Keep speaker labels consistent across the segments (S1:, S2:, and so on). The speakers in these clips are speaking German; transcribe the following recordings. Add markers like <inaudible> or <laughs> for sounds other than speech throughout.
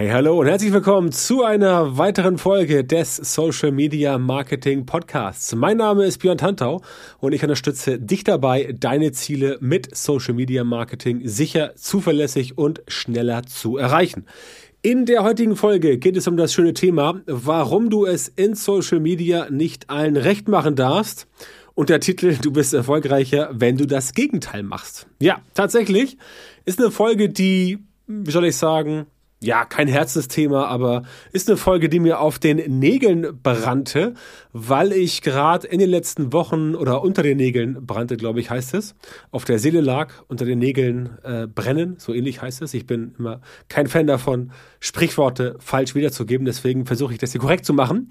S1: Hey, hallo und herzlich willkommen zu einer weiteren Folge des Social Media Marketing Podcasts. Mein Name ist Björn Tantau und ich unterstütze dich dabei, deine Ziele mit Social Media Marketing sicher, zuverlässig und schneller zu erreichen. In der heutigen Folge geht es um das schöne Thema, warum du es in Social Media nicht allen recht machen darfst. Und der Titel, du bist erfolgreicher, wenn du das Gegenteil machst. Ja, tatsächlich ist eine Folge, die, wie soll ich sagen, ja, kein Herzensthema, aber ist eine Folge, die mir auf den Nägeln brannte, weil ich gerade in den letzten Wochen oder unter den Nägeln brannte, glaube ich, heißt es, auf der Seele lag, unter den Nägeln äh, brennen, so ähnlich heißt es. Ich bin immer kein Fan davon, Sprichworte falsch wiederzugeben, deswegen versuche ich das hier korrekt zu machen.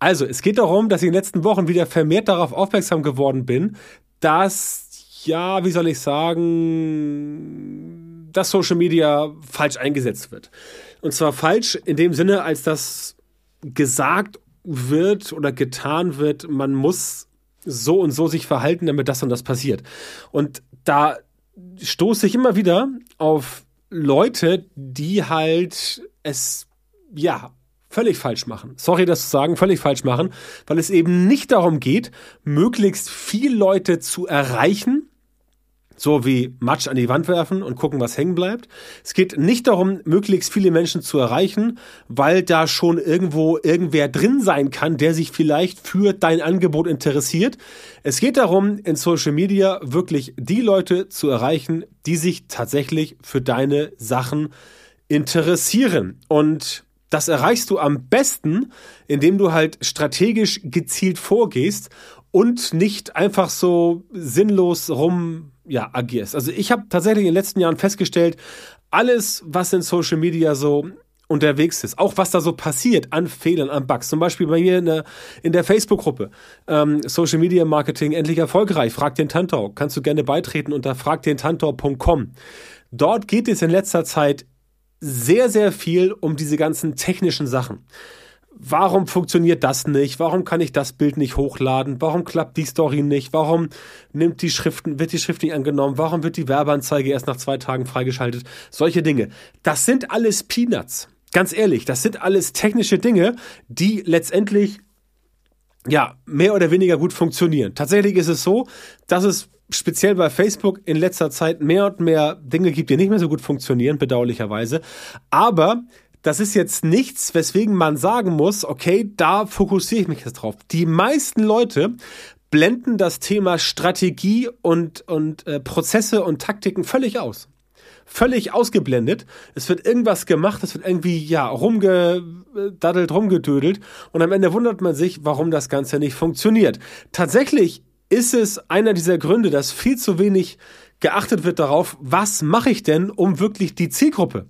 S1: Also, es geht darum, dass ich in den letzten Wochen wieder vermehrt darauf aufmerksam geworden bin, dass, ja, wie soll ich sagen, dass Social Media falsch eingesetzt wird. Und zwar falsch in dem Sinne, als dass gesagt wird oder getan wird, man muss so und so sich verhalten, damit das und das passiert. Und da stoße ich immer wieder auf Leute, die halt es, ja, völlig falsch machen. Sorry, das zu sagen, völlig falsch machen, weil es eben nicht darum geht, möglichst viele Leute zu erreichen, so wie Matsch an die Wand werfen und gucken, was hängen bleibt. Es geht nicht darum, möglichst viele Menschen zu erreichen, weil da schon irgendwo irgendwer drin sein kann, der sich vielleicht für dein Angebot interessiert. Es geht darum, in Social Media wirklich die Leute zu erreichen, die sich tatsächlich für deine Sachen interessieren. Und das erreichst du am besten, indem du halt strategisch gezielt vorgehst und nicht einfach so sinnlos rum ja, agierst. Also ich habe tatsächlich in den letzten Jahren festgestellt, alles, was in Social Media so unterwegs ist, auch was da so passiert an Fehlern, an Bugs, zum Beispiel bei mir in der, in der Facebook-Gruppe ähm, Social Media Marketing endlich erfolgreich, frag den Tantor, kannst du gerne beitreten unter fragdentantor.com. Dort geht es in letzter Zeit sehr, sehr viel um diese ganzen technischen Sachen warum funktioniert das nicht? Warum kann ich das Bild nicht hochladen? Warum klappt die Story nicht? Warum nimmt die Schriften, wird die Schrift nicht angenommen? Warum wird die Werbeanzeige erst nach zwei Tagen freigeschaltet? Solche Dinge. Das sind alles Peanuts. Ganz ehrlich, das sind alles technische Dinge, die letztendlich ja, mehr oder weniger gut funktionieren. Tatsächlich ist es so, dass es speziell bei Facebook in letzter Zeit mehr und mehr Dinge gibt, die nicht mehr so gut funktionieren, bedauerlicherweise. Aber das ist jetzt nichts, weswegen man sagen muss, okay, da fokussiere ich mich jetzt drauf. Die meisten Leute blenden das Thema Strategie und, und äh, Prozesse und Taktiken völlig aus. Völlig ausgeblendet. Es wird irgendwas gemacht, es wird irgendwie, ja, rumgedaddelt, rumgedödelt und am Ende wundert man sich, warum das Ganze nicht funktioniert. Tatsächlich ist es einer dieser Gründe, dass viel zu wenig geachtet wird darauf, was mache ich denn, um wirklich die Zielgruppe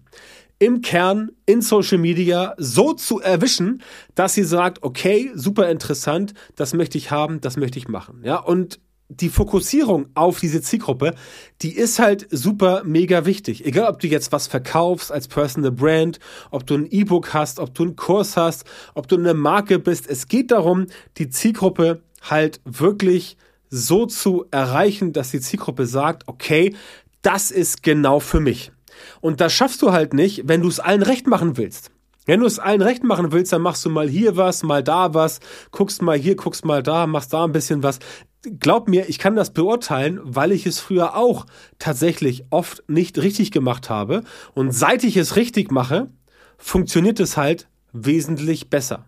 S1: im Kern in Social Media so zu erwischen, dass sie sagt, okay, super interessant, das möchte ich haben, das möchte ich machen. Ja, und die Fokussierung auf diese Zielgruppe, die ist halt super mega wichtig. Egal, ob du jetzt was verkaufst als Personal Brand, ob du ein E-Book hast, ob du einen Kurs hast, ob du eine Marke bist. Es geht darum, die Zielgruppe halt wirklich so zu erreichen, dass die Zielgruppe sagt, okay, das ist genau für mich. Und das schaffst du halt nicht, wenn du es allen recht machen willst. Wenn du es allen recht machen willst, dann machst du mal hier was, mal da was, guckst mal hier, guckst mal da, machst da ein bisschen was. Glaub mir, ich kann das beurteilen, weil ich es früher auch tatsächlich oft nicht richtig gemacht habe. Und seit ich es richtig mache, funktioniert es halt wesentlich besser.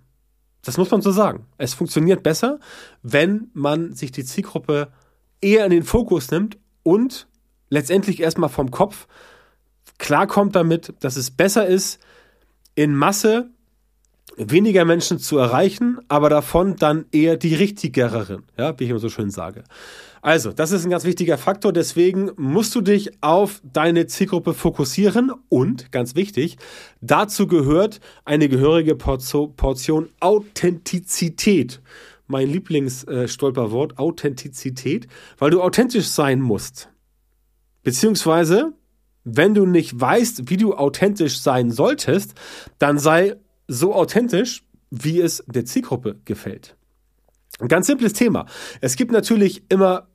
S1: Das muss man so sagen. Es funktioniert besser, wenn man sich die Zielgruppe eher in den Fokus nimmt und letztendlich erstmal vom Kopf klarkommt damit, dass es besser ist, in Masse weniger Menschen zu erreichen, aber davon dann eher die richtigeren, ja, wie ich immer so schön sage. Also, das ist ein ganz wichtiger Faktor, deswegen musst du dich auf deine Zielgruppe fokussieren und, ganz wichtig, dazu gehört eine gehörige Portion Authentizität. Mein Lieblingsstolperwort, äh, Authentizität, weil du authentisch sein musst. Beziehungsweise wenn du nicht weißt, wie du authentisch sein solltest, dann sei so authentisch, wie es der Zielgruppe gefällt. Ein ganz simples Thema. Es gibt natürlich immer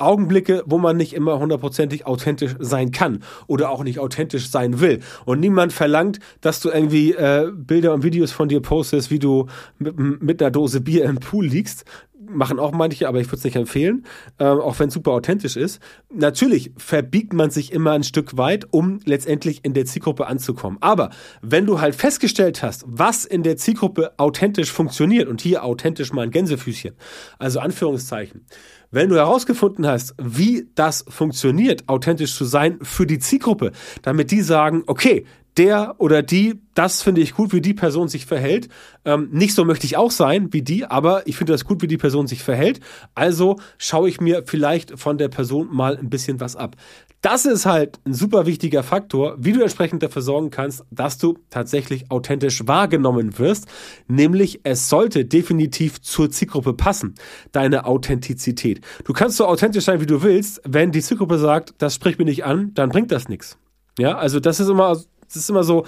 S1: Augenblicke, wo man nicht immer hundertprozentig authentisch sein kann oder auch nicht authentisch sein will. Und niemand verlangt, dass du irgendwie äh, Bilder und Videos von dir postest, wie du mit, mit einer Dose Bier im Pool liegst machen auch manche, aber ich würde es nicht empfehlen, äh, auch wenn es super authentisch ist. Natürlich verbiegt man sich immer ein Stück weit, um letztendlich in der Zielgruppe anzukommen. Aber wenn du halt festgestellt hast, was in der Zielgruppe authentisch funktioniert, und hier authentisch mal ein Gänsefüßchen, also Anführungszeichen, wenn du herausgefunden hast, wie das funktioniert, authentisch zu sein für die Zielgruppe, damit die sagen, okay, der oder die, das finde ich gut, wie die Person sich verhält. Ähm, nicht so möchte ich auch sein wie die, aber ich finde das gut, wie die Person sich verhält. Also schaue ich mir vielleicht von der Person mal ein bisschen was ab. Das ist halt ein super wichtiger Faktor, wie du entsprechend dafür sorgen kannst, dass du tatsächlich authentisch wahrgenommen wirst. Nämlich, es sollte definitiv zur Zielgruppe passen, deine Authentizität. Du kannst so authentisch sein, wie du willst. Wenn die Zielgruppe sagt, das spricht mir nicht an, dann bringt das nichts. Ja, also das ist immer das ist immer so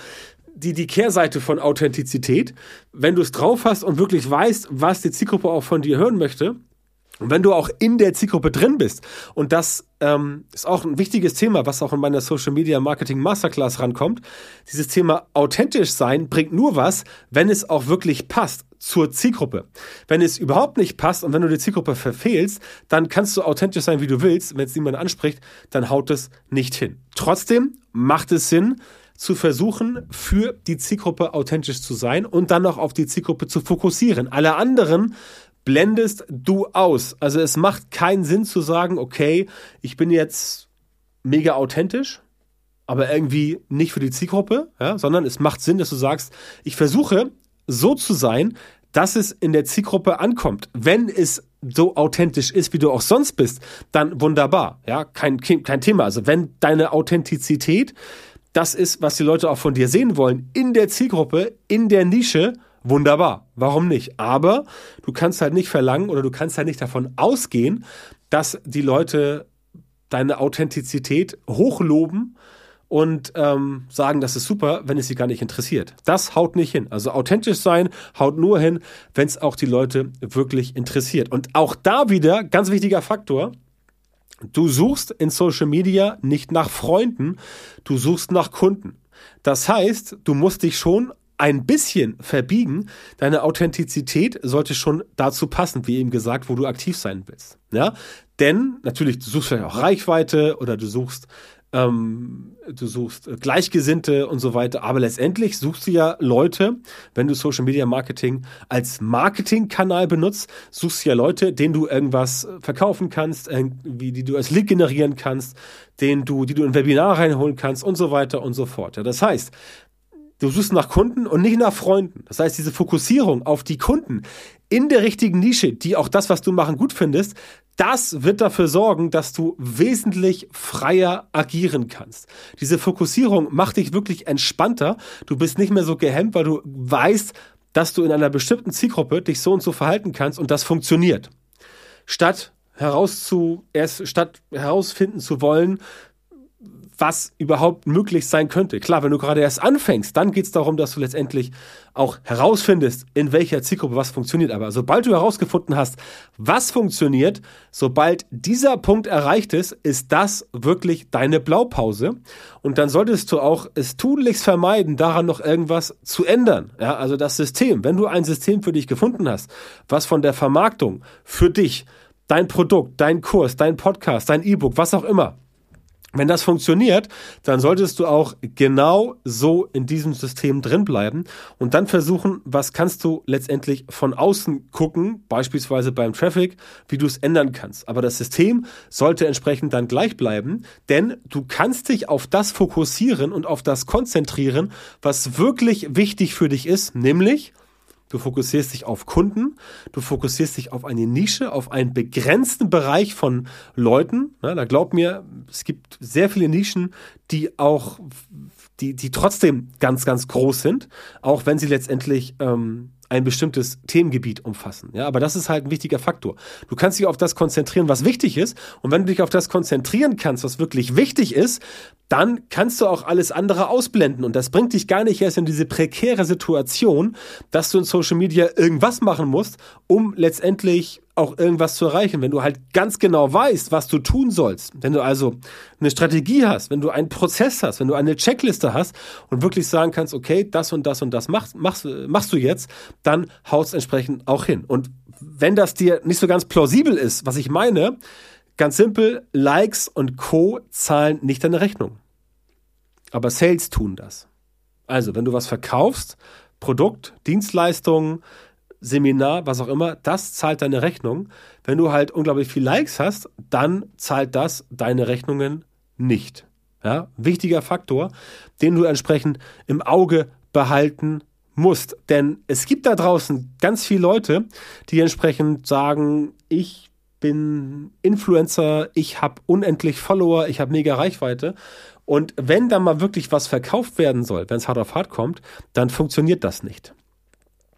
S1: die, die Kehrseite von Authentizität. Wenn du es drauf hast und wirklich weißt, was die Zielgruppe auch von dir hören möchte, und wenn du auch in der Zielgruppe drin bist, und das ähm, ist auch ein wichtiges Thema, was auch in meiner Social Media Marketing Masterclass rankommt, dieses Thema authentisch sein bringt nur was, wenn es auch wirklich passt zur Zielgruppe. Wenn es überhaupt nicht passt und wenn du die Zielgruppe verfehlst, dann kannst du authentisch sein, wie du willst. Wenn es niemand anspricht, dann haut es nicht hin. Trotzdem macht es Sinn, zu versuchen, für die Zielgruppe authentisch zu sein und dann noch auf die Zielgruppe zu fokussieren. Alle anderen blendest du aus. Also es macht keinen Sinn zu sagen, okay, ich bin jetzt mega authentisch, aber irgendwie nicht für die Zielgruppe, ja, sondern es macht Sinn, dass du sagst, ich versuche so zu sein, dass es in der Zielgruppe ankommt. Wenn es so authentisch ist, wie du auch sonst bist, dann wunderbar. Ja, kein, kein Thema. Also wenn deine Authentizität das ist, was die Leute auch von dir sehen wollen, in der Zielgruppe, in der Nische, wunderbar. Warum nicht? Aber du kannst halt nicht verlangen oder du kannst halt nicht davon ausgehen, dass die Leute deine Authentizität hochloben und ähm, sagen, das ist super, wenn es sie gar nicht interessiert. Das haut nicht hin. Also authentisch sein haut nur hin, wenn es auch die Leute wirklich interessiert. Und auch da wieder ganz wichtiger Faktor. Du suchst in Social Media nicht nach Freunden, du suchst nach Kunden. Das heißt, du musst dich schon ein bisschen verbiegen. Deine Authentizität sollte schon dazu passen, wie eben gesagt, wo du aktiv sein willst. Ja, denn natürlich, du suchst vielleicht auch Reichweite oder du suchst ähm, du suchst Gleichgesinnte und so weiter, aber letztendlich suchst du ja Leute, wenn du Social Media Marketing als Marketingkanal benutzt, suchst du ja Leute, denen du irgendwas verkaufen kannst, irgendwie, die du als Lead generieren kannst, denen du, die du in Webinar reinholen kannst und so weiter und so fort. Ja, das heißt, Du suchst nach Kunden und nicht nach Freunden. Das heißt, diese Fokussierung auf die Kunden in der richtigen Nische, die auch das, was du machen, gut findest, das wird dafür sorgen, dass du wesentlich freier agieren kannst. Diese Fokussierung macht dich wirklich entspannter. Du bist nicht mehr so gehemmt, weil du weißt, dass du in einer bestimmten Zielgruppe dich so und so verhalten kannst und das funktioniert. Statt herauszu, erst statt herausfinden zu wollen, was überhaupt möglich sein könnte. Klar, wenn du gerade erst anfängst, dann geht es darum, dass du letztendlich auch herausfindest, in welcher Zielgruppe was funktioniert. Aber sobald du herausgefunden hast, was funktioniert, sobald dieser Punkt erreicht ist, ist das wirklich deine Blaupause. Und dann solltest du auch es tunlichst vermeiden, daran noch irgendwas zu ändern. Ja, also das System, wenn du ein System für dich gefunden hast, was von der Vermarktung für dich, dein Produkt, dein Kurs, dein Podcast, dein E-Book, was auch immer, wenn das funktioniert, dann solltest du auch genau so in diesem System drin bleiben und dann versuchen, was kannst du letztendlich von außen gucken, beispielsweise beim Traffic, wie du es ändern kannst. Aber das System sollte entsprechend dann gleich bleiben, denn du kannst dich auf das fokussieren und auf das konzentrieren, was wirklich wichtig für dich ist, nämlich Du fokussierst dich auf Kunden, du fokussierst dich auf eine Nische, auf einen begrenzten Bereich von Leuten. Ja, da glaub mir, es gibt sehr viele Nischen, die auch, die, die trotzdem ganz, ganz groß sind, auch wenn sie letztendlich ähm, ein bestimmtes Themengebiet umfassen. Ja, aber das ist halt ein wichtiger Faktor. Du kannst dich auf das konzentrieren, was wichtig ist. Und wenn du dich auf das konzentrieren kannst, was wirklich wichtig ist, dann kannst du auch alles andere ausblenden. Und das bringt dich gar nicht erst in diese prekäre Situation, dass du in Social Media irgendwas machen musst, um letztendlich auch irgendwas zu erreichen, wenn du halt ganz genau weißt, was du tun sollst, wenn du also eine Strategie hast, wenn du einen Prozess hast, wenn du eine Checkliste hast und wirklich sagen kannst, okay, das und das und das machst, machst, machst du jetzt, dann haust entsprechend auch hin. Und wenn das dir nicht so ganz plausibel ist, was ich meine, ganz simpel, Likes und Co. zahlen nicht deine Rechnung. Aber Sales tun das. Also, wenn du was verkaufst, Produkt, Dienstleistungen, Seminar, was auch immer, das zahlt deine Rechnung. Wenn du halt unglaublich viel Likes hast, dann zahlt das deine Rechnungen nicht. Ja, wichtiger Faktor, den du entsprechend im Auge behalten musst. Denn es gibt da draußen ganz viele Leute, die entsprechend sagen, ich bin Influencer, ich habe unendlich Follower, ich habe mega Reichweite. Und wenn da mal wirklich was verkauft werden soll, wenn es hart auf hart kommt, dann funktioniert das nicht.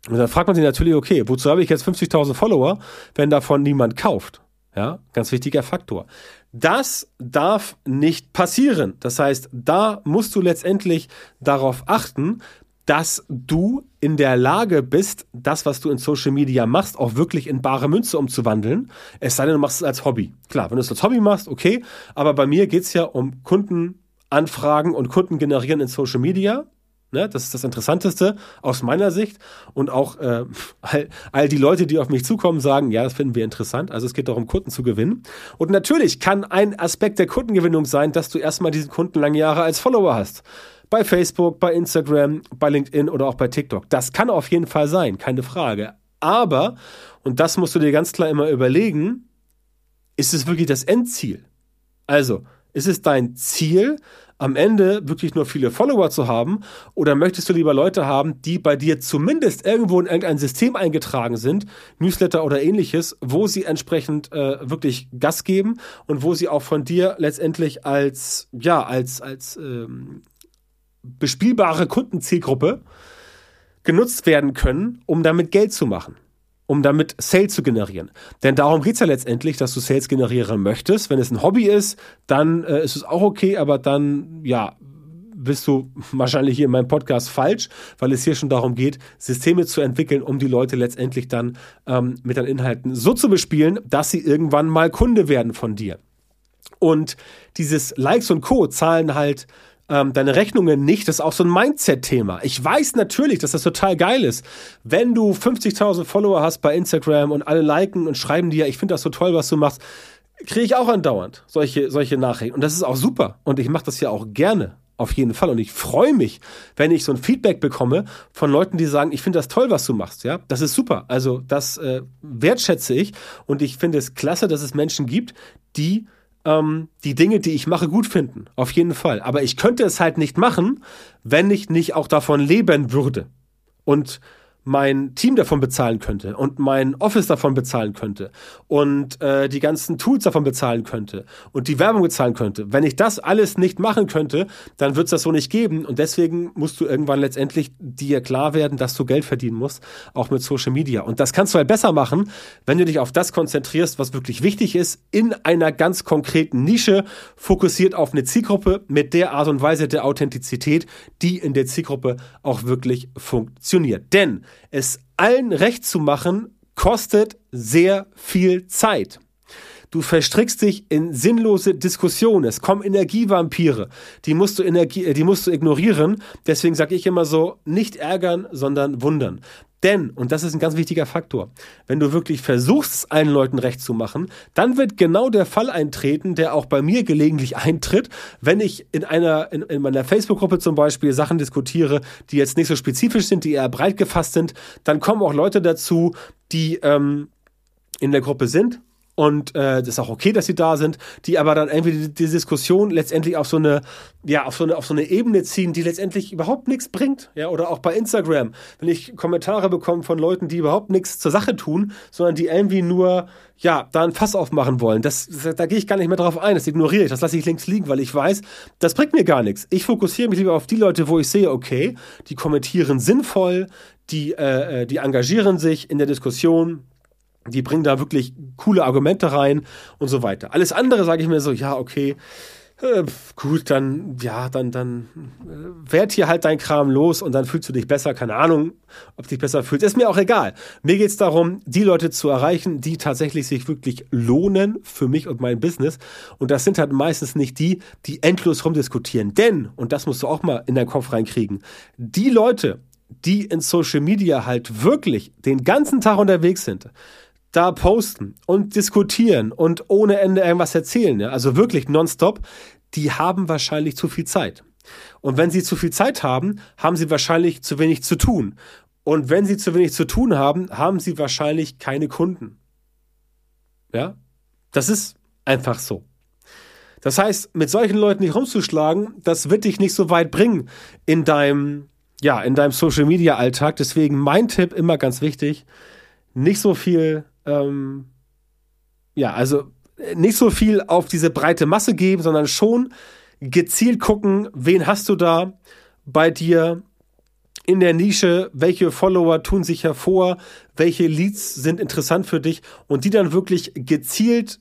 S1: Und dann fragt man sich natürlich, okay, wozu habe ich jetzt 50.000 Follower, wenn davon niemand kauft? Ja, ganz wichtiger Faktor. Das darf nicht passieren. Das heißt, da musst du letztendlich darauf achten, dass du in der Lage bist, das, was du in Social Media machst, auch wirklich in bare Münze umzuwandeln. Es sei denn, du machst es als Hobby. Klar, wenn du es als Hobby machst, okay. Aber bei mir geht es ja um Kundenanfragen und Kunden generieren in Social Media. Ne, das ist das Interessanteste aus meiner Sicht. Und auch äh, all, all die Leute, die auf mich zukommen, sagen, ja, das finden wir interessant. Also es geht darum, Kunden zu gewinnen. Und natürlich kann ein Aspekt der Kundengewinnung sein, dass du erstmal diesen Kunden lange Jahre als Follower hast. Bei Facebook, bei Instagram, bei LinkedIn oder auch bei TikTok. Das kann auf jeden Fall sein, keine Frage. Aber, und das musst du dir ganz klar immer überlegen, ist es wirklich das Endziel? Also, ist es dein Ziel, am Ende wirklich nur viele Follower zu haben? Oder möchtest du lieber Leute haben, die bei dir zumindest irgendwo in irgendein System eingetragen sind, Newsletter oder ähnliches, wo sie entsprechend äh, wirklich Gas geben und wo sie auch von dir letztendlich als, ja, als, als ähm, bespielbare Kundenzielgruppe genutzt werden können, um damit Geld zu machen um damit Sales zu generieren. Denn darum geht es ja letztendlich, dass du Sales generieren möchtest. Wenn es ein Hobby ist, dann äh, ist es auch okay, aber dann, ja, bist du <laughs> wahrscheinlich hier in meinem Podcast falsch, weil es hier schon darum geht, Systeme zu entwickeln, um die Leute letztendlich dann ähm, mit deinen Inhalten so zu bespielen, dass sie irgendwann mal Kunde werden von dir. Und dieses Likes und Co. zahlen halt ähm, deine Rechnungen nicht. Das ist auch so ein Mindset-Thema. Ich weiß natürlich, dass das total geil ist. Wenn du 50.000 Follower hast bei Instagram und alle liken und schreiben dir, ich finde das so toll, was du machst, kriege ich auch andauernd solche, solche Nachrichten. Und das ist auch super. Und ich mache das ja auch gerne. Auf jeden Fall. Und ich freue mich, wenn ich so ein Feedback bekomme von Leuten, die sagen, ich finde das toll, was du machst. Ja, das ist super. Also das äh, wertschätze ich. Und ich finde es klasse, dass es Menschen gibt, die ähm, die Dinge, die ich mache, gut finden. Auf jeden Fall. Aber ich könnte es halt nicht machen, wenn ich nicht auch davon leben würde. Und mein Team davon bezahlen könnte und mein Office davon bezahlen könnte und äh, die ganzen Tools davon bezahlen könnte und die Werbung bezahlen könnte. Wenn ich das alles nicht machen könnte, dann wird es das so nicht geben und deswegen musst du irgendwann letztendlich dir klar werden, dass du Geld verdienen musst, auch mit Social Media. Und das kannst du halt besser machen, wenn du dich auf das konzentrierst, was wirklich wichtig ist, in einer ganz konkreten Nische, fokussiert auf eine Zielgruppe mit der Art und Weise der Authentizität, die in der Zielgruppe auch wirklich funktioniert. Denn es allen recht zu machen, kostet sehr viel Zeit. Du verstrickst dich in sinnlose Diskussionen. Es kommen Energievampire. Die musst du, Energie, äh, die musst du ignorieren. Deswegen sage ich immer so, nicht ärgern, sondern wundern. Denn, und das ist ein ganz wichtiger Faktor, wenn du wirklich versuchst, es allen Leuten recht zu machen, dann wird genau der Fall eintreten, der auch bei mir gelegentlich <laughs> eintritt, wenn ich in einer, in, in meiner Facebook-Gruppe zum Beispiel Sachen diskutiere, die jetzt nicht so spezifisch sind, die eher breit gefasst sind, dann kommen auch Leute dazu, die ähm, in der Gruppe sind und äh, das ist auch okay, dass sie da sind, die aber dann irgendwie die, die, Diskussion letztendlich auf so eine, ja, auf so eine, auf so eine Ebene ziehen, die letztendlich überhaupt nichts bringt, ja, oder auch bei Instagram, wenn ich Kommentare bekomme von Leuten, die überhaupt nichts zur Sache tun, sondern die irgendwie nur, ja, da ein Fass aufmachen wollen, das, das da gehe ich gar nicht mehr drauf ein, das ignoriere ich, das lasse ich links liegen, weil ich weiß, das bringt mir gar nichts. Ich fokussiere mich lieber auf die Leute, wo ich sehe, okay, die kommentieren sinnvoll, die, äh, äh die engagieren sich in der Diskussion, die bringen da wirklich coole Argumente rein und so weiter. Alles andere sage ich mir so, ja, okay, äh, gut, dann, ja, dann, dann äh, werd hier halt dein Kram los und dann fühlst du dich besser. Keine Ahnung, ob du dich besser fühlst. Ist mir auch egal. Mir geht's darum, die Leute zu erreichen, die tatsächlich sich wirklich lohnen für mich und mein Business. Und das sind halt meistens nicht die, die endlos rumdiskutieren. Denn, und das musst du auch mal in deinen Kopf reinkriegen, die Leute, die in Social Media halt wirklich den ganzen Tag unterwegs sind, da posten und diskutieren und ohne Ende irgendwas erzählen, ja, also wirklich nonstop, die haben wahrscheinlich zu viel Zeit. Und wenn sie zu viel Zeit haben, haben sie wahrscheinlich zu wenig zu tun. Und wenn sie zu wenig zu tun haben, haben sie wahrscheinlich keine Kunden. Ja, das ist einfach so. Das heißt, mit solchen Leuten nicht rumzuschlagen, das wird dich nicht so weit bringen in deinem, ja, in deinem Social Media Alltag. Deswegen mein Tipp immer ganz wichtig, nicht so viel ähm, ja, also äh, nicht so viel auf diese breite Masse geben, sondern schon gezielt gucken, wen hast du da bei dir in der Nische, welche Follower tun sich hervor, welche Leads sind interessant für dich? Und die dann wirklich gezielt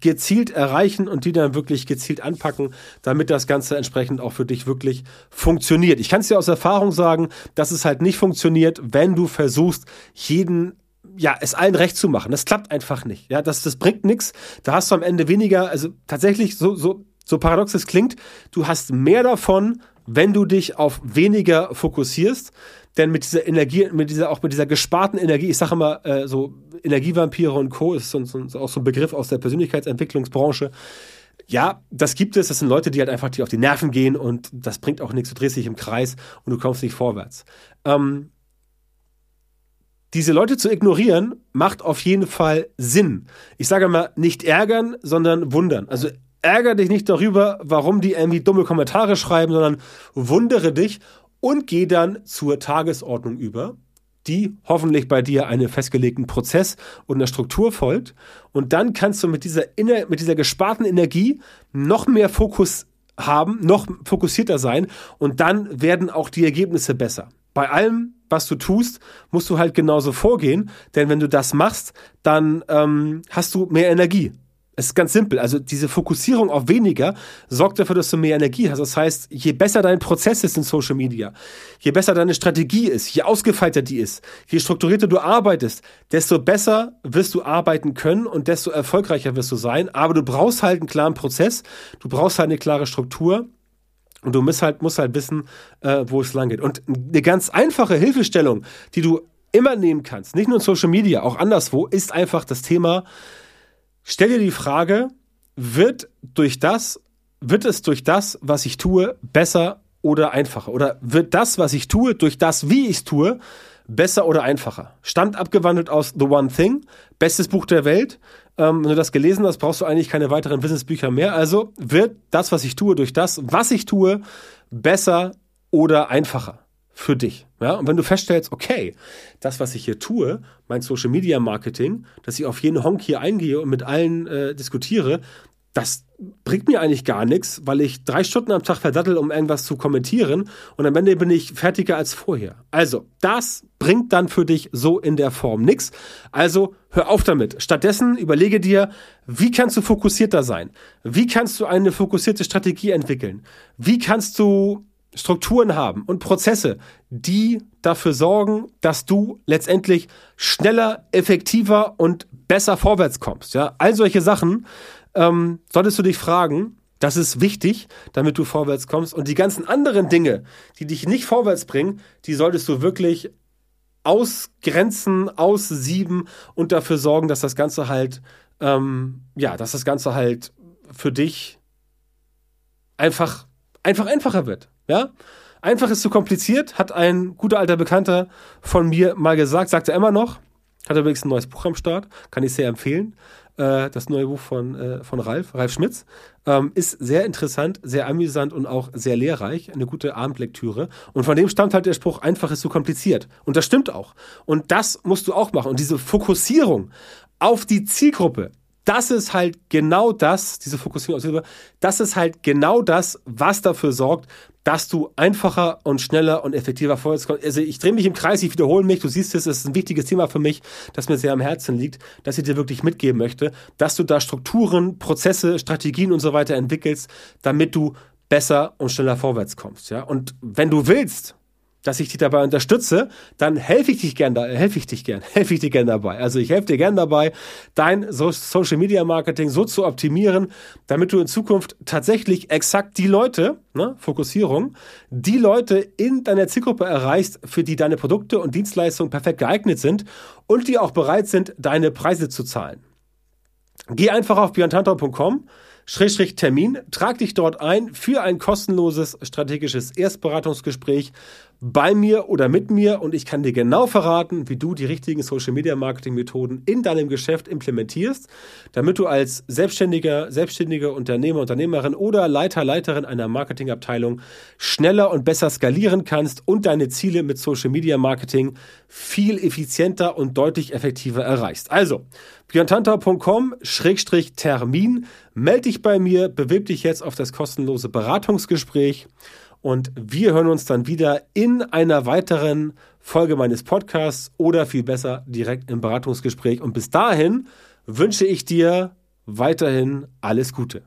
S1: gezielt erreichen und die dann wirklich gezielt anpacken, damit das Ganze entsprechend auch für dich wirklich funktioniert. Ich kann es dir aus Erfahrung sagen, dass es halt nicht funktioniert, wenn du versuchst, jeden ja, es allen recht zu machen. Das klappt einfach nicht. Ja, das, das bringt nichts. Da hast du am Ende weniger, also tatsächlich, so, so, so paradox es klingt, du hast mehr davon, wenn du dich auf weniger fokussierst. Denn mit dieser Energie, mit dieser, auch mit dieser gesparten Energie, ich sage immer, äh, so Energievampire und Co. ist so, so, auch so ein Begriff aus der Persönlichkeitsentwicklungsbranche. Ja, das gibt es. Das sind Leute, die halt einfach die auf die Nerven gehen und das bringt auch nichts. Du drehst dich im Kreis und du kommst nicht vorwärts. Ähm, diese Leute zu ignorieren, macht auf jeden Fall Sinn. Ich sage mal, nicht ärgern, sondern wundern. Also ärger dich nicht darüber, warum die irgendwie dumme Kommentare schreiben, sondern wundere dich und geh dann zur Tagesordnung über, die hoffentlich bei dir einen festgelegten Prozess und einer Struktur folgt. Und dann kannst du mit dieser, mit dieser gesparten Energie noch mehr Fokus haben, noch fokussierter sein und dann werden auch die Ergebnisse besser. Bei allem, was du tust, musst du halt genauso vorgehen, denn wenn du das machst, dann ähm, hast du mehr Energie. Es ist ganz simpel. Also diese Fokussierung auf weniger sorgt dafür, dass du mehr Energie hast. Das heißt, je besser dein Prozess ist in Social Media, je besser deine Strategie ist, je ausgefeilter die ist, je strukturierter du arbeitest, desto besser wirst du arbeiten können und desto erfolgreicher wirst du sein. Aber du brauchst halt einen klaren Prozess, du brauchst halt eine klare Struktur und du musst halt, musst halt wissen, äh, wo es lang geht. Und eine ganz einfache Hilfestellung, die du immer nehmen kannst, nicht nur in Social Media, auch anderswo, ist einfach das Thema, stell dir die Frage, wird durch das, wird es durch das, was ich tue, besser oder einfacher? Oder wird das, was ich tue, durch das, wie ich es tue, besser oder einfacher? Stammt abgewandelt aus The One Thing, bestes Buch der Welt, ähm, wenn du das gelesen hast, brauchst du eigentlich keine weiteren Businessbücher mehr. Also wird das, was ich tue, durch das, was ich tue, besser oder einfacher für dich. Ja? Und wenn du feststellst, okay, das, was ich hier tue, mein Social Media Marketing, dass ich auf jeden Honk hier eingehe und mit allen äh, diskutiere, das bringt mir eigentlich gar nichts, weil ich drei Stunden am Tag verdattel, um irgendwas zu kommentieren und am Ende bin ich fertiger als vorher. Also, das bringt dann für dich so in der Form nichts. Also, hör auf damit. Stattdessen überlege dir, wie kannst du fokussierter sein? Wie kannst du eine fokussierte Strategie entwickeln? Wie kannst du Strukturen haben und Prozesse, die dafür sorgen, dass du letztendlich schneller, effektiver und besser vorwärts kommst. Ja, all solche Sachen ähm, solltest du dich fragen, das ist wichtig, damit du vorwärts kommst. Und die ganzen anderen Dinge, die dich nicht vorwärts bringen, die solltest du wirklich ausgrenzen, aussieben und dafür sorgen, dass das Ganze halt, ähm, ja, dass das Ganze halt für dich einfach, einfach einfacher wird. Ja? Einfach ist zu kompliziert, hat ein guter alter Bekannter von mir mal gesagt, sagt er immer noch. Hat übrigens ein neues Buch am Start, kann ich sehr empfehlen äh, das neue Buch von, äh, von Ralf, Ralf Schmitz. Ähm, ist sehr interessant, sehr amüsant und auch sehr lehrreich. Eine gute Abendlektüre. Und von dem stammt halt der Spruch, einfach ist zu kompliziert. Und das stimmt auch. Und das musst du auch machen. Und diese Fokussierung auf die Zielgruppe, das ist halt genau das, diese Fokussierung auf das ist halt genau das, was dafür sorgt, dass du einfacher und schneller und effektiver vorwärts kommst. Also ich drehe mich im Kreis, ich wiederhole mich, du siehst es, es ist ein wichtiges Thema für mich, das mir sehr am Herzen liegt, dass ich dir wirklich mitgeben möchte, dass du da Strukturen, Prozesse, Strategien und so weiter entwickelst, damit du besser und schneller vorwärts kommst. Ja? Und wenn du willst, dass ich dich dabei unterstütze, dann helfe ich dich gern, da, helfe ich dich gern, <laughs> helfe ich dir gern dabei. Also ich helfe dir gern dabei, dein Social Media Marketing so zu optimieren, damit du in Zukunft tatsächlich exakt die Leute, ne, Fokussierung, die Leute in deiner Zielgruppe erreichst, für die deine Produkte und Dienstleistungen perfekt geeignet sind und die auch bereit sind, deine Preise zu zahlen. Geh einfach auf björntantau.com Schrägstrich Termin, trag dich dort ein für ein kostenloses strategisches Erstberatungsgespräch bei mir oder mit mir und ich kann dir genau verraten, wie du die richtigen Social Media Marketing Methoden in deinem Geschäft implementierst, damit du als selbstständiger, selbstständiger Unternehmer, Unternehmerin oder Leiter, Leiterin einer Marketingabteilung schneller und besser skalieren kannst und deine Ziele mit Social Media Marketing viel effizienter und deutlich effektiver erreichst. Also, björntantau.com-termin, melde dich bei mir, bewirb dich jetzt auf das kostenlose Beratungsgespräch und wir hören uns dann wieder in einer weiteren Folge meines Podcasts oder viel besser direkt im Beratungsgespräch. Und bis dahin wünsche ich dir weiterhin alles Gute.